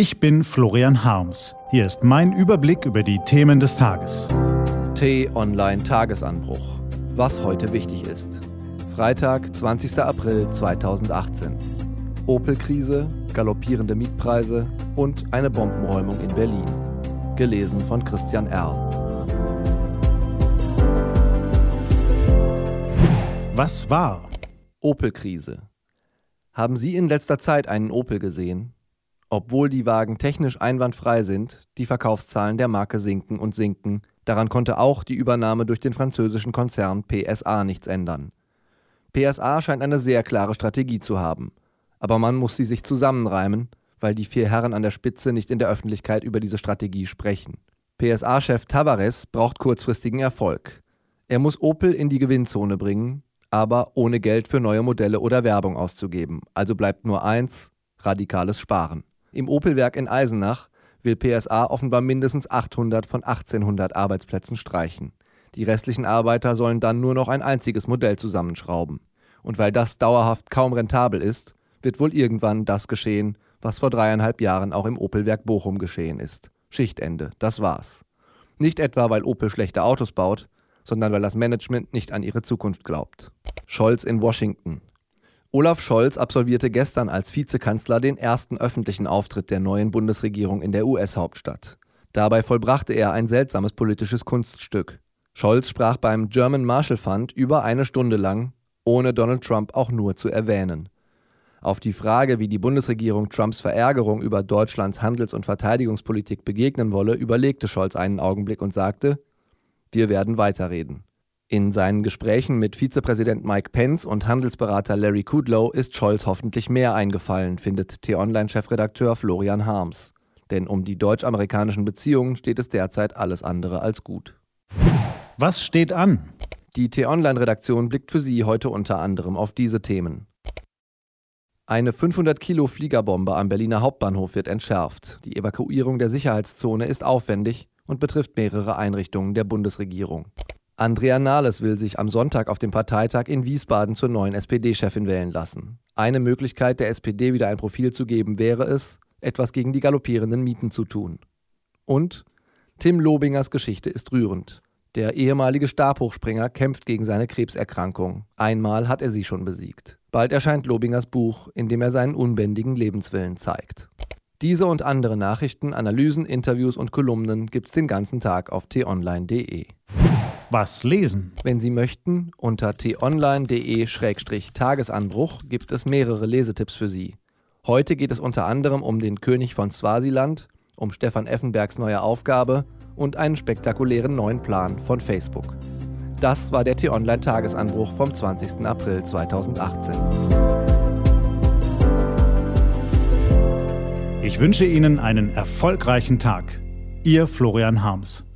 Ich bin Florian Harms. Hier ist mein Überblick über die Themen des Tages. T-Online Tagesanbruch. Was heute wichtig ist. Freitag, 20. April 2018. Opel-Krise, galoppierende Mietpreise und eine Bombenräumung in Berlin. Gelesen von Christian Erl. Was war? Opel-Krise. Haben Sie in letzter Zeit einen Opel gesehen? Obwohl die Wagen technisch einwandfrei sind, die Verkaufszahlen der Marke sinken und sinken. Daran konnte auch die Übernahme durch den französischen Konzern PSA nichts ändern. PSA scheint eine sehr klare Strategie zu haben. Aber man muss sie sich zusammenreimen, weil die vier Herren an der Spitze nicht in der Öffentlichkeit über diese Strategie sprechen. PSA-Chef Tavares braucht kurzfristigen Erfolg. Er muss Opel in die Gewinnzone bringen, aber ohne Geld für neue Modelle oder Werbung auszugeben. Also bleibt nur eins, radikales Sparen. Im Opelwerk in Eisenach will PSA offenbar mindestens 800 von 1800 Arbeitsplätzen streichen. Die restlichen Arbeiter sollen dann nur noch ein einziges Modell zusammenschrauben. Und weil das dauerhaft kaum rentabel ist, wird wohl irgendwann das geschehen, was vor dreieinhalb Jahren auch im Opelwerk Bochum geschehen ist. Schichtende, das war's. Nicht etwa, weil Opel schlechte Autos baut, sondern weil das Management nicht an ihre Zukunft glaubt. Scholz in Washington. Olaf Scholz absolvierte gestern als Vizekanzler den ersten öffentlichen Auftritt der neuen Bundesregierung in der US-Hauptstadt. Dabei vollbrachte er ein seltsames politisches Kunststück. Scholz sprach beim German Marshall Fund über eine Stunde lang, ohne Donald Trump auch nur zu erwähnen. Auf die Frage, wie die Bundesregierung Trumps Verärgerung über Deutschlands Handels- und Verteidigungspolitik begegnen wolle, überlegte Scholz einen Augenblick und sagte, wir werden weiterreden. In seinen Gesprächen mit Vizepräsident Mike Pence und Handelsberater Larry Kudlow ist Scholz hoffentlich mehr eingefallen, findet T-Online-Chefredakteur Florian Harms. Denn um die deutsch-amerikanischen Beziehungen steht es derzeit alles andere als gut. Was steht an? Die T-Online-Redaktion blickt für Sie heute unter anderem auf diese Themen. Eine 500 Kilo Fliegerbombe am Berliner Hauptbahnhof wird entschärft. Die Evakuierung der Sicherheitszone ist aufwendig und betrifft mehrere Einrichtungen der Bundesregierung. Andrea Nahles will sich am Sonntag auf dem Parteitag in Wiesbaden zur neuen SPD-Chefin wählen lassen. Eine Möglichkeit, der SPD wieder ein Profil zu geben, wäre es, etwas gegen die galoppierenden Mieten zu tun. Und Tim Lobingers Geschichte ist rührend. Der ehemalige Stabhochspringer kämpft gegen seine Krebserkrankung. Einmal hat er sie schon besiegt. Bald erscheint Lobingers Buch, in dem er seinen unbändigen Lebenswillen zeigt. Diese und andere Nachrichten, Analysen, Interviews und Kolumnen gibt's den ganzen Tag auf t-online.de was lesen. Wenn Sie möchten, unter t-online.de-tagesanbruch gibt es mehrere Lesetipps für Sie. Heute geht es unter anderem um den König von Swasiland, um Stefan Effenbergs neue Aufgabe und einen spektakulären neuen Plan von Facebook. Das war der T-Online-Tagesanbruch vom 20. April 2018. Ich wünsche Ihnen einen erfolgreichen Tag. Ihr Florian Harms.